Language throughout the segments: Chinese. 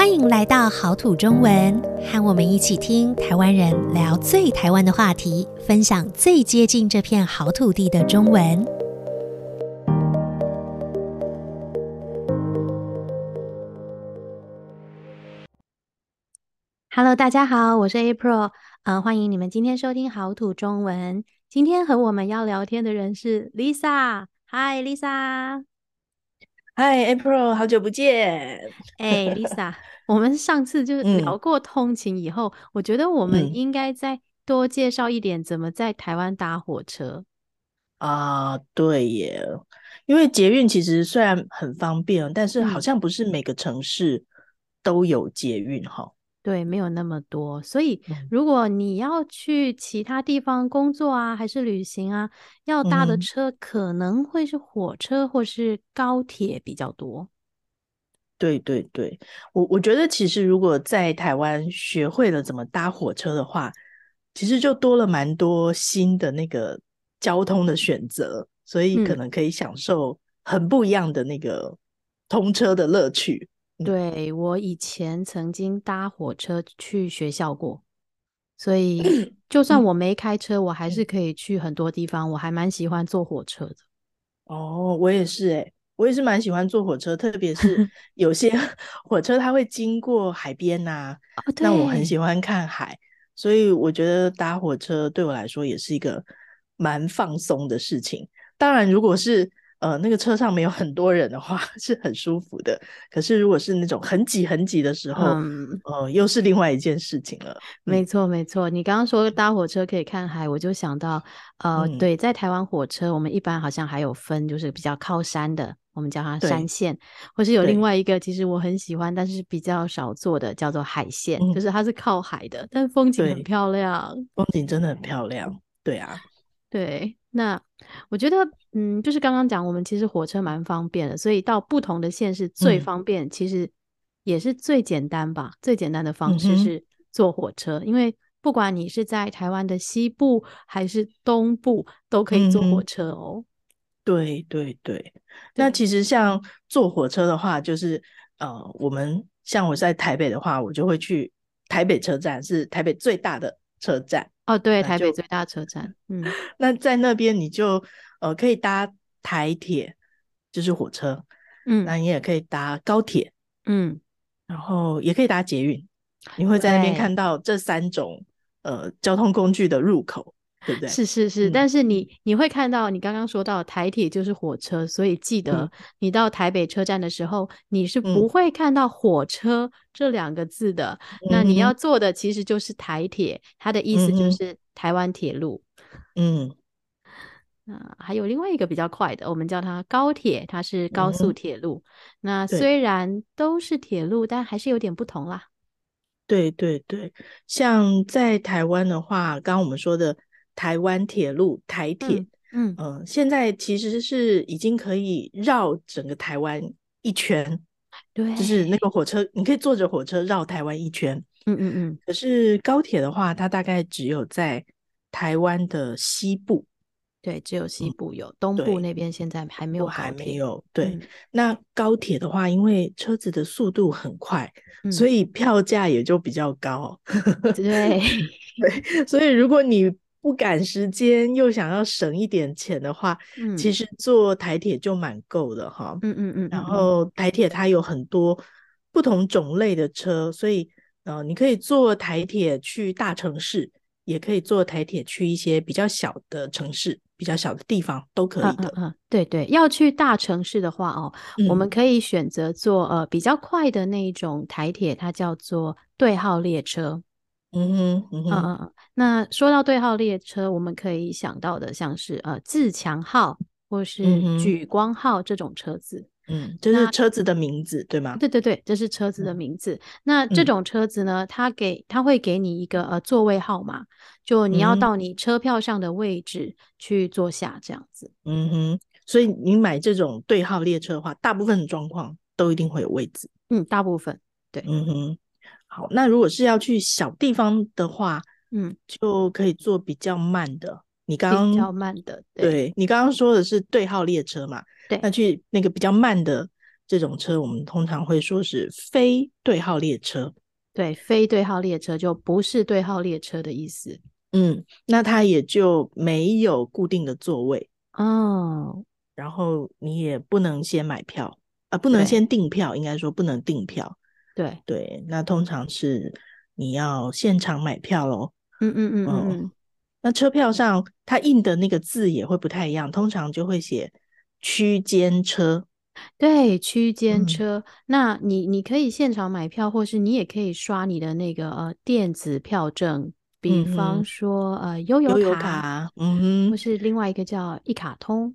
欢迎来到好土中文，和我们一起听台湾人聊最台湾的话题，分享最接近这片好土地的中文。Hello，大家好，我是 April，呃，欢迎你们今天收听好土中文。今天和我们要聊天的人是 Lisa，Hi，Lisa。，April，好久不见。哎，Lisa，我们上次就聊过通勤以后，嗯、我觉得我们应该再多介绍一点怎么在台湾搭火车。啊、呃，对耶，因为捷运其实虽然很方便，但是好像不是每个城市都有捷运哈。对，没有那么多，所以如果你要去其他地方工作啊，还是旅行啊，要搭的车可能会是火车或是高铁比较多。对对对，我我觉得其实如果在台湾学会了怎么搭火车的话，其实就多了蛮多新的那个交通的选择，所以可能可以享受很不一样的那个通车的乐趣。对，我以前曾经搭火车去学校过，所以 就算我没开车，我还是可以去很多地方。我还蛮喜欢坐火车的。哦，我也是诶，我也是蛮喜欢坐火车，特别是 有些 火车它会经过海边呐、啊，那我很喜欢看海，所以我觉得搭火车对我来说也是一个蛮放松的事情。当然，如果是呃，那个车上没有很多人的话 是很舒服的，可是如果是那种很挤很挤的时候，嗯，呃，又是另外一件事情了。没。错，没错。你刚刚说搭火车可以看海，我就想到，呃，嗯、对，在台湾火车，我们一般好像还有分，就是比较靠山的，我们叫它山线，或是有另外一个，其实我很喜欢，但是比较少坐的，叫做海线，嗯，就是它是靠海的，但是风景很漂亮，风景真的很漂亮。对啊，对。那我觉得，嗯，就是刚刚讲，我们其实火车蛮方便的，所以到不同的县市最方便，嗯，其实也是最简单吧。最简单的方式是坐火车，嗯，因为不管你是在台湾的西部还是东部，都可以坐火车哦。对对对。那其实像坐火车的话，就是呃，我们像我在台北的话，我就会去台北车站，是台北最大的车站。哦，对，台北最大车站，嗯，那在那边你就呃可以搭台铁，就是火车，嗯，那你也可以搭高铁，嗯，然后也可以搭捷运，你会在那边看到这三种呃交通工具的入口。对不对？是是是，嗯、但是你你会看到，你刚刚说到台铁就是火车，所以记得你到台北车站的时候，嗯、你是不会看到火车这两个字的。嗯、那你要坐的其实就是台铁，它的意思就是台湾铁路。嗯，那还有另外一个比较快的，我们叫它高铁，它是高速铁路。嗯、那虽然都是铁路，但还是有点不同啦。对对对，像在台湾的话，刚刚我们说的。台湾铁路台铁，嗯嗯、呃，现在其实是已经可以绕整个台湾一圈，对，就是那个火车，你可以坐着火车绕台湾一圈，嗯嗯嗯。可是高铁的话，它大概只有在台湾的西部，对，只有西部有，嗯、东部那边现在还没有，还没有。对，嗯、那高铁的话，因为车子的速度很快，嗯、所以票价也就比较高。对 对，所以如果你不赶时间又想要省一点钱的话，嗯，其实坐台铁就蛮够的哈。嗯嗯嗯。然后台铁它有很多不同种类的车，所以呃，你可以坐台铁去大城市，也可以坐台铁去一些比较小的城市、比较小的地方都可以的。嗯，对对，要去大城市的话哦，嗯，我们可以选择坐呃比较快的那一种台铁，它叫做对号列车。嗯哼，嗯哼，嗯，那说到对号列车，我们可以想到的像是呃自强号或是莒光号这种车子，嗯，这、就是车子的名字对吗？对对对，这是车子的名字。嗯、那这种车子呢，它给它会给你一个呃座位号码，就你要到你车票上的位置去坐下这样子。嗯哼，所以你买这种对号列车的话，大部分的状况都一定会有位置。嗯，大部分对。嗯哼。好，那如果是要去小地方的话，嗯，就可以坐比较慢的。你刚刚比较慢的，对，对你刚刚说的是对号列车嘛？对，那去那个比较慢的这种车，我们通常会说是非对号列车。对，非对号列车就不是对号列车的意思。嗯，那它也就没有固定的座位哦。然后你也不能先买票啊，不能先订票，应该说不能订票。对对，那通常是你要现场买票喽。嗯嗯嗯嗯嗯。那车票上它印的那个字也会不太一样，通常就会写区间车。对，区间车。嗯、那你你可以现场买票，或是你也可以刷你的那个呃电子票证，比方说、嗯、呃悠游卡，悠游卡，嗯哼，或是另外一个叫一卡通。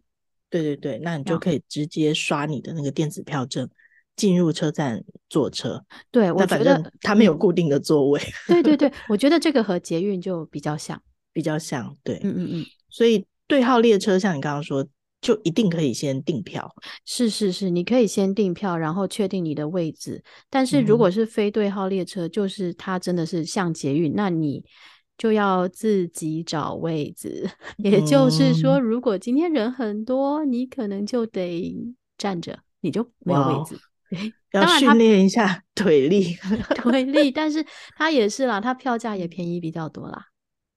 对对对，那你就可以直接刷你的那个电子票证进入车站坐车。对，我觉得他没有固定的座位。对对对，我觉得这个和捷运就比较像。比较像，对，嗯嗯嗯，所以对号列车像你刚刚说，就一定可以先订票。是是是，你可以先订票，然后确定你的位置。但是如果是非对号列车，嗯、就是它真的是像捷运，那你就要自己找位置。也就是说，如果今天人很多，你可能就得站着，你就没有位置。要训练一下 腿力，腿力。但是它也是啦，它票价也便宜比较多啦。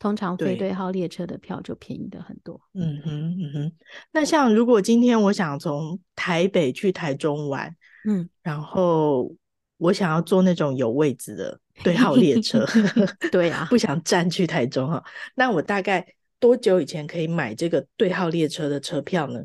通常非对号列车的票就便宜的很多。嗯哼，嗯哼。那像如果今天我想从台北去台中玩，嗯，然后我想要坐那种有位置的对号列车，对啊，不想站去台中哈。那我大概多久以前可以买这个对号列车的车票呢？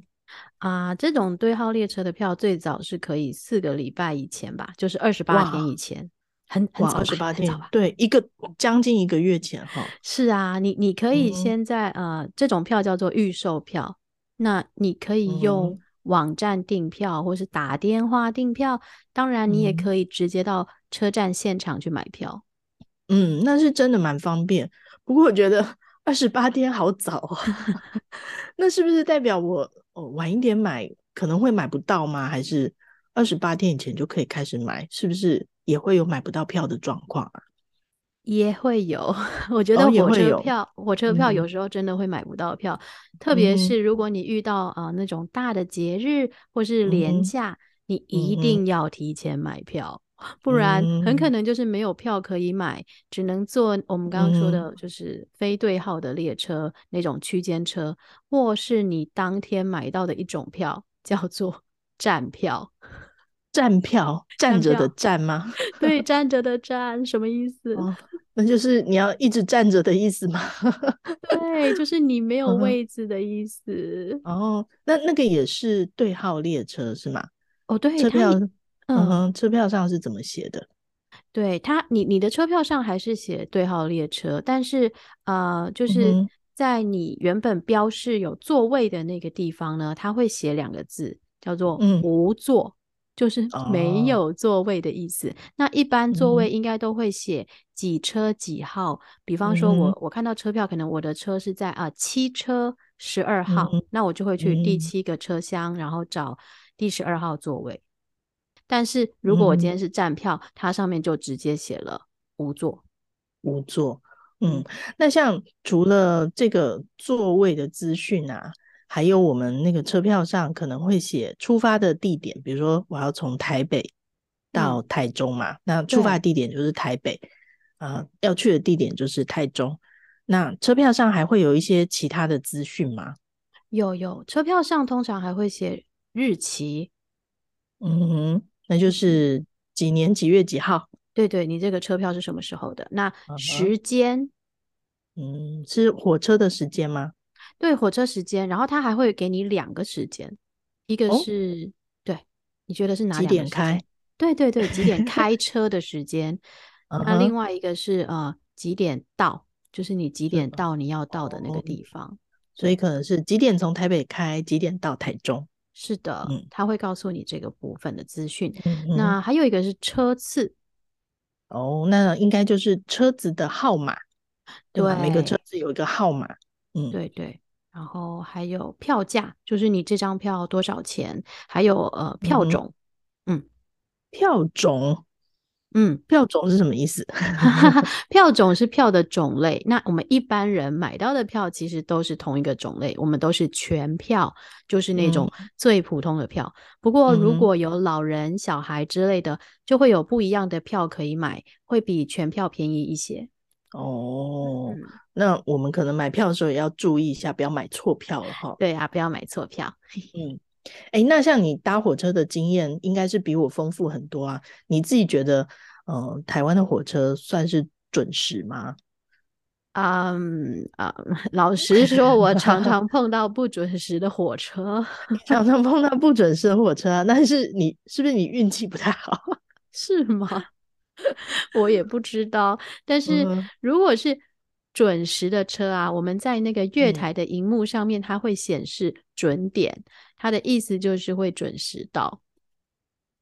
啊，这种对号列车的票最早是可以四个礼拜以前吧，就是二十八天以前。很很早，二十八天，对，一个将近一个月前哈。是啊，你你可以先在、嗯、呃，这种票叫做预售票，那你可以用网站订票，或是打电话订票。当然，你也可以直接到车站现场去买票。嗯，那是真的蛮方便。不过我觉得二十八天好早啊 那是不是代表我哦晚一点买可能会买不到吗？还是二十八天以前就可以开始买？是不是？也会有买不到票的状况啊，也会有。我觉得火车票，哦、火车票有时候真的会买不到票，嗯、特别是如果你遇到啊、呃、那种大的节日或是连假，嗯、你一定要提前买票，嗯、不然很可能就是没有票可以买，嗯、只能坐我们刚刚说的就是非对号的列车、嗯、那种区间车，或是你当天买到的一种票叫做 站票。站票，站着的站吗？对，站着的站什么意思？哦，那就是你要一直站着的意思吗？对，就是你没有位置的意思。哦，那那个也是对号列车是吗？哦，对，车票，嗯哼，车票上是怎么写的？对他，你你的车票上还是写对号列车，但是呃，就是在你原本标示有座位的那个地方呢，他会写两个字，叫做无座。就是没有座位的意思。哦、那一般座位应该都会写几车几号。嗯、比方说我，我、看到车票，可能我的车是在啊七车十二号，嗯、那我就会去第七个车厢，嗯、然后找第十二号座位。但是如果我今天是站票，嗯、它上面就直接写了无座。无座，嗯，那像除了这个座位的资讯啊。还有我们那个车票上可能会写出发的地点，比如说我要从台北到台中嘛，嗯、那出发地点就是台北，啊、呃，要去的地点就是台中。那车票上还会有一些其他的资讯吗？有有，车票上通常还会写日期，嗯哼，那就是几年几月几号？对对，你这个车票是什么时候的？那时间，嗯，是火车的时间吗？对，火车时间，然后他还会给你两个时间，一个是、哦、对，你觉得是哪？几点开？对对对，几点开车的时间？那另外一个是呃几点到？就是你几点到你要到的那个地方，哦、所以可能是几点从台北开，几点到台中？是的，嗯、他会告诉你这个部分的资讯。嗯、那还有一个是车次，哦，那应该就是车子的号码，对？对，每个车子有一个号码，嗯，对对。然后还有票价，就是你这张票多少钱？还有呃票种，嗯，嗯票种，嗯，票种是什么意思？票种是票的种类。那我们一般人买到的票其实都是同一个种类，我们都是全票，就是那种最普通的票。嗯、不过如果有老人、小孩之类的，就会有不一样的票可以买，会比全票便宜一些。哦，嗯、那我们可能买票的时候也要注意一下，不要买错票了哈。对啊，不要买错票。嗯。哎、欸，那像你搭火车的经验，应该是比我丰富很多啊。你自己觉得，呃，台湾的火车算是准时吗？嗯啊，老实说，我常常碰到不准时的火车，常常碰到不准时的火车。但是你是不是你运气不太好？是吗？我也不知道。但是如果是准时的车啊，我们在那个月台的荧幕上面，它会显示准点，嗯、它的意思就是会准时到。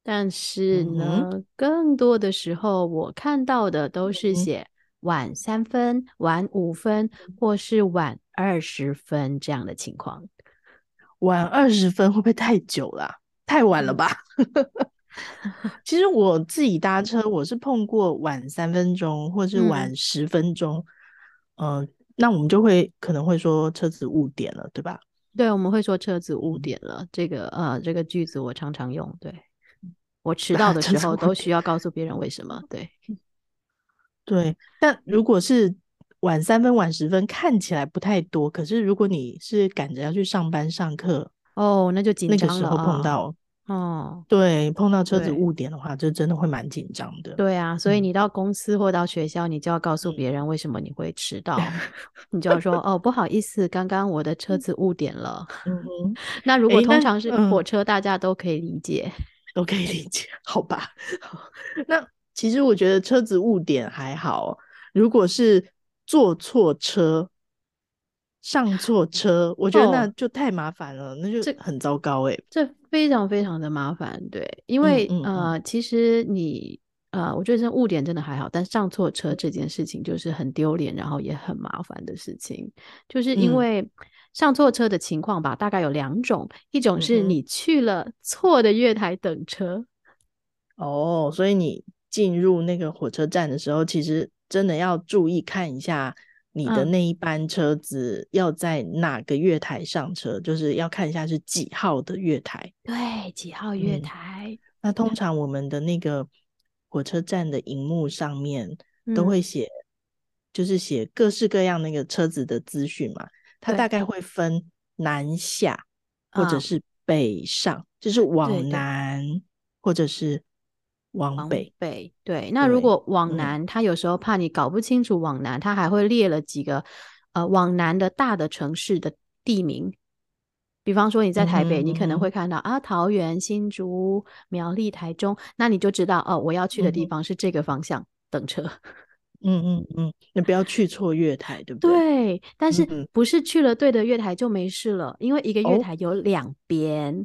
但是呢，嗯、更多的时候我看到的都是写晚三分、晚五分，或是晚二十分这样的情况。晚二十分会不会太久了？太晚了吧？其实我自己搭车，我是碰过晚三分钟，或是晚十分钟。嗯嗯、呃，那我们就会可能会说车子误点了，对吧？对，我们会说车子误点了。这个呃，这个句子我常常用。对，我迟到的时候都需要告诉别人为什么。对，对。但如果是晚三分、晚十分，看起来不太多。可是如果你是赶着要去上班、上课，哦，那就紧张了。那个时候碰到。哦，对，碰到车子误点的话，就真的会蛮紧张的。对啊，所以你到公司或到学校，你就要告诉别人为什么你会迟 到。你就要说哦，不好意思，刚刚我的车子误点了。嗯哼，那如果通常是火车，大家都可以理解，都可以理解，好吧？那其实我觉得车子误点还好，如果是坐错车。上错车，我觉得那就太麻烦了，哦、那就很糟糕哎，这非常非常的麻烦，对，因为、嗯嗯。嗯、呃，其实你呃，我觉得这误点真的还好，但上错车这件事情就是很丢脸，然后也很麻烦的事情，就是因为上错车的情况吧，嗯、大概有两种，一种是你去了错的月台等车，哦，所以你进入那个火车站的时候，其实真的要注意看一下。你的那一班车子要在哪个月台上车？嗯、就是要看一下是几号的月台。对，几号月台？嗯、那通常我们的那个火车站的荧幕上面都会写，嗯、就是写各式各样那个车子的资讯嘛。它大概会分南下，或者是北上，嗯、就是往南，或者是。往北，北对。那如果往南，他有时候怕你搞不清楚往南，他还会列了几个呃往南的大的城市的地名。比方说你在台北，你可能会看到啊桃园、新竹、苗栗、台中，那你就知道哦，我要去的地方是这个方向等车。嗯嗯嗯，你不要去错月台，对不对？对，但是不是去了对的月台就没事了，因为一个月台有两边。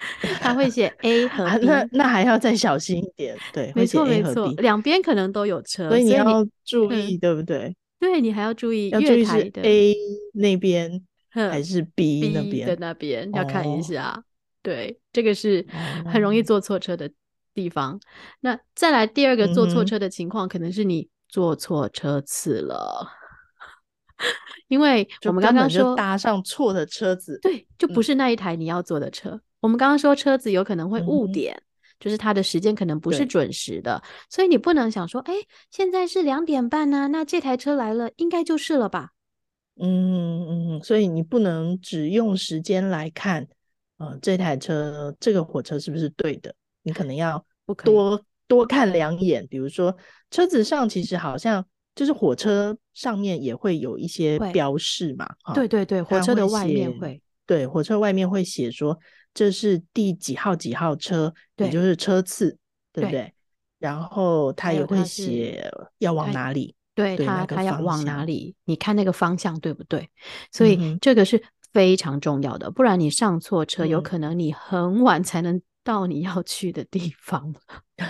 他会写 A 和 B，那那还要再小心一点。对，没错没错，两边可能都有车，所以你要注意，对不对？对，你还要注意要注意是 A 那边还是 B 那边的那边要看一下。对，这个是很容易坐错车的地方。那再来第二个坐错车的情况，可能是你坐错车次了，因为我们刚刚说搭上错的车子，对，就不是那一台你要坐的车。我们刚刚说车子有可能会误点，嗯、就是它的时间可能不是准时的，所以你不能想说，哎，现在是两点半呢、啊，那这台车来了，应该就是了吧？嗯嗯，所以你不能只用时间来看，呃，这台车这个火车是不是对的？你可能要 多多看两眼，比如说车子上其实好像就是火车上面也会有一些标示嘛，对对对，火车的外面会，对，火车外面会写说。这是第几号几号车，对也就是车次，对不对？对，然后他也会写要往哪里，对他他要往哪里，你看那个方向对不对？所以这个是非常重要的，嗯、不然你上错车，有可能你很晚才能到你要去的地方。嗯、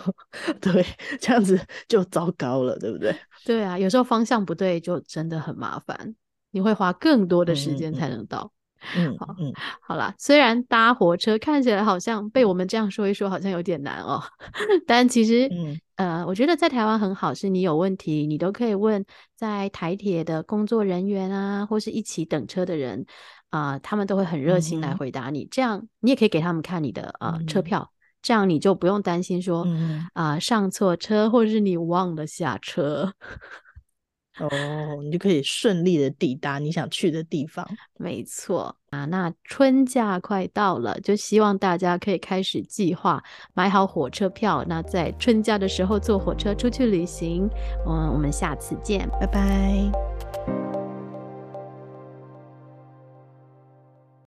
对，这样子就糟糕了，对不对？对啊，有时候方向不对就真的很麻烦，你会花更多的时间才能到。嗯，好，嗯，好啦，虽然搭火车看起来好像被我们这样说一说，好像有点难哦，但其实，嗯，呃，我觉得在台湾很好，是你有问题，你都可以问在台铁的工作人员啊，或是一起等车的人啊，呃，他们都会很热心来回答你。嗯、这样你也可以给他们看你的呃、嗯、车票，这样你就不用担心说啊、嗯呃、上错车，或者是你忘了下车。哦，你就可以顺利的抵达你想去的地方。没错啊，那春假快到了，就希望大家可以开始计划，买好火车票。那在春假的时候坐火车出去旅行。嗯，我们下次见，拜拜。